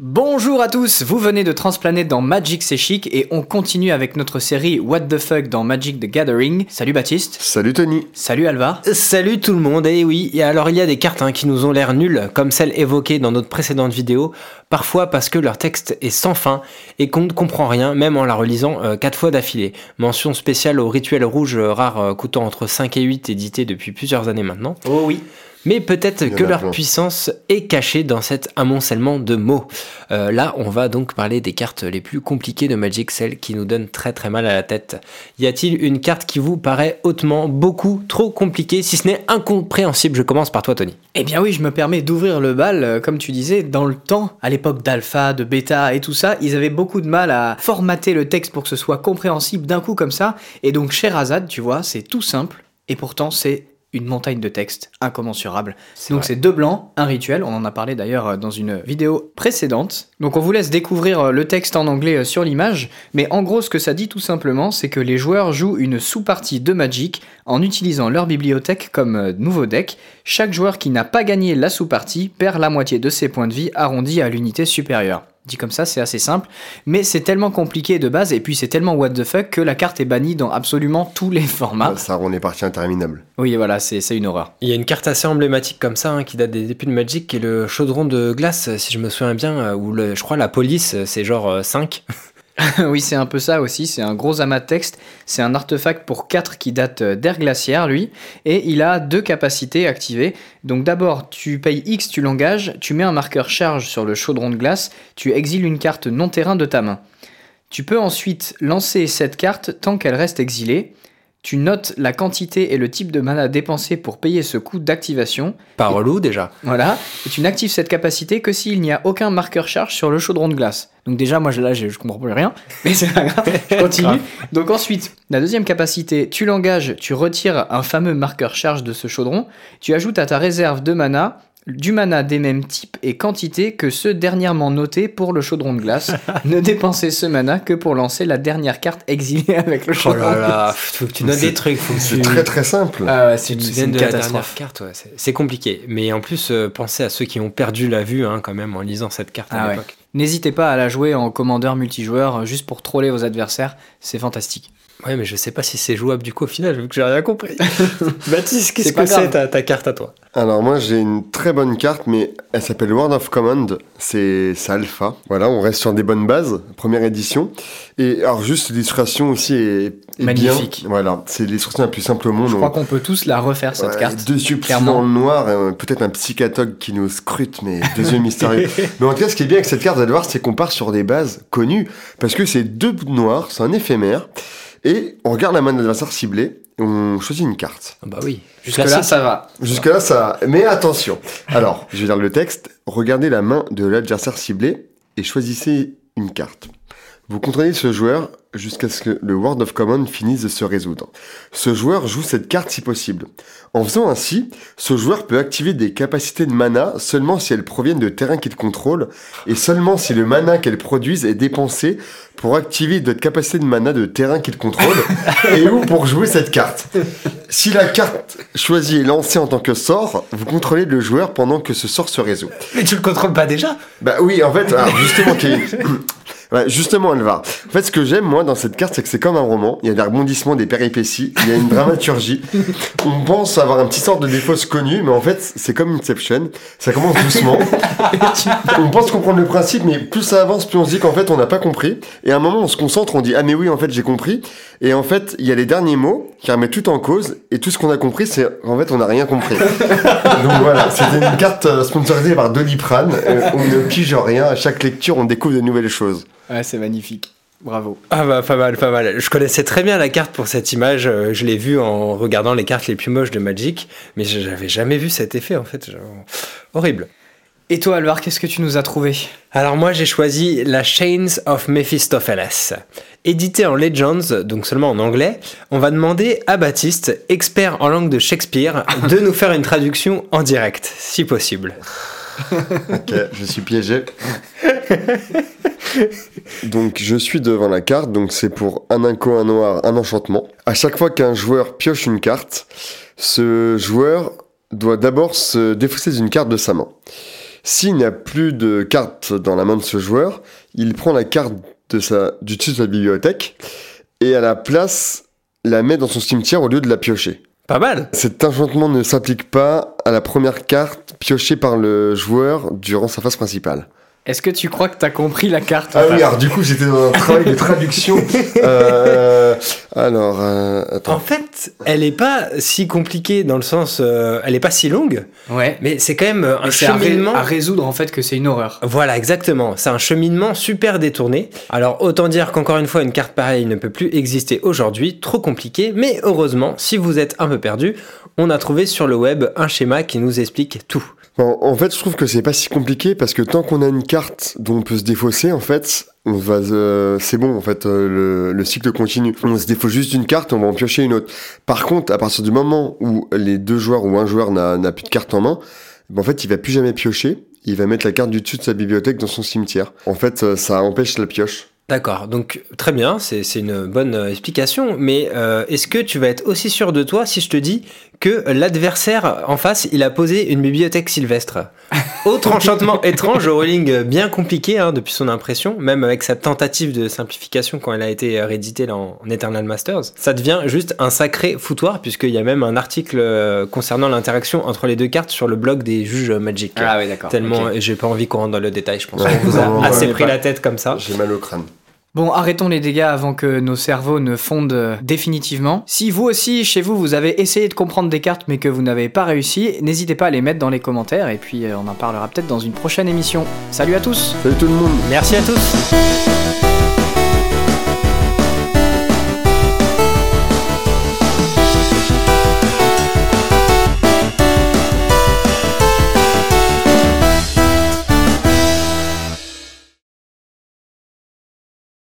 Bonjour à tous, vous venez de transplaner dans Magic C'est Chic et on continue avec notre série What the Fuck dans Magic the Gathering. Salut Baptiste. Salut Tony. Salut Alvar. Salut tout le monde, et oui, et alors il y a des cartes hein, qui nous ont l'air nulles, comme celle évoquée dans notre précédente vidéo, parfois parce que leur texte est sans fin et qu'on ne comprend rien, même en la relisant euh, quatre fois d'affilée. Mention spéciale au rituel rouge euh, rare euh, coûtant entre 5 et 8, édité depuis plusieurs années maintenant. Oh oui. Mais peut-être que leur plein. puissance est cachée dans cet amoncellement de mots. Euh, là, on va donc parler des cartes les plus compliquées de Magic, celles qui nous donnent très très mal à la tête. Y a-t-il une carte qui vous paraît hautement, beaucoup, trop compliquée, si ce n'est incompréhensible? Je commence par toi, Tony. Eh bien oui, je me permets d'ouvrir le bal, euh, comme tu disais, dans le temps, à l'époque d'alpha, de bêta et tout ça, ils avaient beaucoup de mal à formater le texte pour que ce soit compréhensible d'un coup comme ça. Et donc Sherazade, tu vois, c'est tout simple, et pourtant c'est une montagne de texte incommensurable. Donc c'est deux blancs, un rituel, on en a parlé d'ailleurs euh, dans une vidéo précédente. Donc on vous laisse découvrir euh, le texte en anglais euh, sur l'image, mais en gros ce que ça dit tout simplement, c'est que les joueurs jouent une sous-partie de Magic en utilisant leur bibliothèque comme nouveau deck. Chaque joueur qui n'a pas gagné la sous-partie perd la moitié de ses points de vie arrondis à l'unité supérieure. Dit comme ça, c'est assez simple, mais c'est tellement compliqué de base et puis c'est tellement what the fuck que la carte est bannie dans absolument tous les formats. Ça rend les parties interminables. Oui, voilà, c'est c'est une horreur. Il y a une carte assez emblématique comme ça, hein, qui date des débuts de Magic, qui est le chaudron de glace, si je me souviens bien, euh, où le, je crois la police, euh, c'est genre euh, 5. oui, c'est un peu ça aussi. C'est un gros amas de texte. C'est un artefact pour 4 qui date euh, d'ère glaciaire, lui. Et il a deux capacités activées. Donc d'abord, tu payes X, tu l'engages, tu mets un marqueur charge sur le chaudron de glace, tu exiles une carte non terrain de ta main. Tu peux ensuite lancer cette carte tant qu'elle reste exilée. Tu notes la quantité et le type de mana dépensé pour payer ce coût d'activation. Pas relou déjà. Voilà. Et tu n'actives cette capacité que s'il n'y a aucun marqueur charge sur le chaudron de glace. Donc déjà, moi je- là, je, je comprends plus rien. Mais c'est pas grave. Je continue. Donc ensuite, la deuxième capacité, tu l'engages, tu retires un fameux marqueur charge de ce chaudron. Tu ajoutes à ta réserve de mana du mana des mêmes types et quantités que ceux dernièrement notés pour le chaudron de glace. ne dépensez ce mana que pour lancer la dernière carte exilée avec le Oh chaudron. là là, faut que tu notes des trucs, faut que C'est tu... très très simple. Ah ouais, c'est une, une de la dernière catastrophe. carte, ouais, c'est- c'est compliqué. Mais en plus, euh, pensez à ceux qui ont perdu la vue hein, quand même en lisant cette carte Ah à ouais. l'époque. N'hésitez pas à la jouer en commandeur multijoueur euh, juste pour troller vos adversaires, c'est fantastique. Ouais, mais je sais pas si c'est jouable du coup au final, vu que j'ai rien compris. Baptiste, qu'est-ce que c'est ta, ta carte à toi? Alors moi j'ai une très bonne carte, mais elle s'appelle Word of Command. C'est alpha. Voilà, on reste sur des bonnes bases. Première édition. Et alors juste l'illustration aussi est, est Magnifique. bien. Voilà, c'est l'illustration la plus simple au monde. Je crois qu'on peut tous la refaire cette Ouais, carte. Deux yeux dans le noir, euh, peut-être un psychatogue qui nous scrute, mais deux yeux mystérieux. mais en tout cas, ce qui est bien avec cette carte, vous allez voir, c'est qu'on part sur des bases connues, parce que c'est deux bouts noirs, c'est un éphémère, et on regarde la main de l'adversaire ciblée, et on choisit une carte. Ah Bah oui. Jusque là, Classique. ça va. Jusque-là, ça... Mais attention Alors, je vais lire le texte. Regardez la main de l'adversaire ciblé, et choisissez une carte. Vous contrôlez ce joueur jusqu'à ce que le Word of Command finisse de se résoudre. Ce joueur joue cette carte si possible. En faisant ainsi, ce joueur peut activer des capacités de mana seulement si elles proviennent de terrains qu'il contrôle et seulement si le mana qu'elles produisent est dépensé pour activer d'autres capacités de mana de terrain qu'il contrôle et ou pour jouer cette carte. Si la carte choisie est lancée en tant que sort, vous contrôlez le joueur pendant que ce sort se résout. Mais tu le contrôles pas déjà? Bah oui, en fait, alors justement. Ouais, justement, Alvar. En fait, ce que j'aime, moi, dans cette carte, c'est que c'est comme un roman. Il y a des rebondissements, des péripéties, il y a une dramaturgie. On pense avoir un petit sort de défaut connu, mais en fait, c'est comme Inception. Ça commence doucement. on pense comprendre le principe, mais plus ça avance, plus on se dit qu'en fait, on n'a pas compris. Et à un moment, on se concentre, on dit, ah, mais oui, en fait, j'ai compris. Et en fait, il y a les derniers mots qui remettent tout en cause. Et tout ce qu'on a compris, c'est, en fait, on n'a rien compris. Donc voilà, c'était une carte euh, sponsorisée par Doliprane. Euh, on ne pige rien. À chaque lecture, on découvre de nouvelles choses. Ouais, c'est magnifique. Bravo. Ah bah pas mal, pas mal. Je connaissais très bien la carte pour cette image. euh, Je l'ai vue en regardant les cartes les plus moches de Magic, mais je- j'avais jamais vu cet effet en fait. Genre, Horrible. Et toi, Alvar, qu'est-ce que tu nous as trouvé? Alors moi j'ai choisi la Chains of Mephistopheles. Édité en Legends, donc seulement en anglais, on va demander à Baptiste, expert en langue de Shakespeare, de nous faire une traduction en direct, si possible. Ok, je suis piégé. Donc je suis devant la carte, donc c'est pour un inco, un noir, un enchantement. À chaque fois qu'un joueur pioche une carte, ce joueur doit d'abord se défausser d'une carte de sa main. S'il n'y a plus de cartes dans la main de ce joueur, il prend la carte de sa, du dessus de sa bibliothèque et à la place la met dans son cimetière au lieu de la piocher. Pas mal. Cet enchantement ne s'applique pas à la première carte piochée par le joueur durant sa phase principale. Est-ce que tu crois que t'as compris la carte Ah oui, alors du coup j'étais dans un travail de traduction. Euh, alors, euh, En fait, elle est pas si compliquée dans le sens, euh, elle est pas si longue, Ouais. mais c'est quand même euh, un Mais c'est à, ré- cheminement. à résoudre en fait que c'est une horreur. Voilà, exactement. C'est un cheminement super détourné. Alors, autant dire qu'encore une fois, une carte pareille ne peut plus exister aujourd'hui, trop compliqué, mais heureusement, si vous êtes un peu perdu, on a trouvé sur le web un schéma qui nous explique tout. En, fait, je trouve que c'est pas si compliqué parce que tant qu'on a une carte dont on peut se défausser, en fait, on va, euh, c'est bon, en fait, euh, le, le cycle continue. On se défausse juste d'une carte, on va en piocher une autre. Par contre, à partir du moment où les deux joueurs ou un joueur n'a plus de carte en main, ben, en fait, il va plus jamais piocher. Il va mettre la carte du dessus de sa bibliothèque dans son cimetière. En fait, euh, ça empêche la pioche. D'accord, donc très bien, c'est une bonne explication, mais est-ce que tu vas être aussi sûr de toi si je te dis que l'adversaire en face, il a posé une bibliothèque sylvestre Autre enchantement étrange au rolling euh, bien compliqué hein, depuis son impression, même avec sa tentative de simplification quand elle a été euh, rééditée là, en, en Eternal Masters, ça devient juste un sacré foutoir puisqu'il y a même un article euh, concernant l'interaction entre les deux cartes sur le blog des juges Magic. Ah oui, d'accord. Tellement, j'ai pas envie qu'on rentre dans le détail, je pense Ouais, qu'on vous a non, assez pris pas- la tête comme ça. J'ai mal au crâne. Bon, arrêtons les dégâts avant que nos cerveaux ne fondent euh, définitivement. Si vous aussi, chez vous, vous avez essayé de comprendre des cartes mais que vous n'avez pas réussi, n'hésitez pas à les mettre dans les commentaires et puis euh, on en parlera peut-être dans une prochaine émission. Salut à tous Salut tout le monde Merci à tous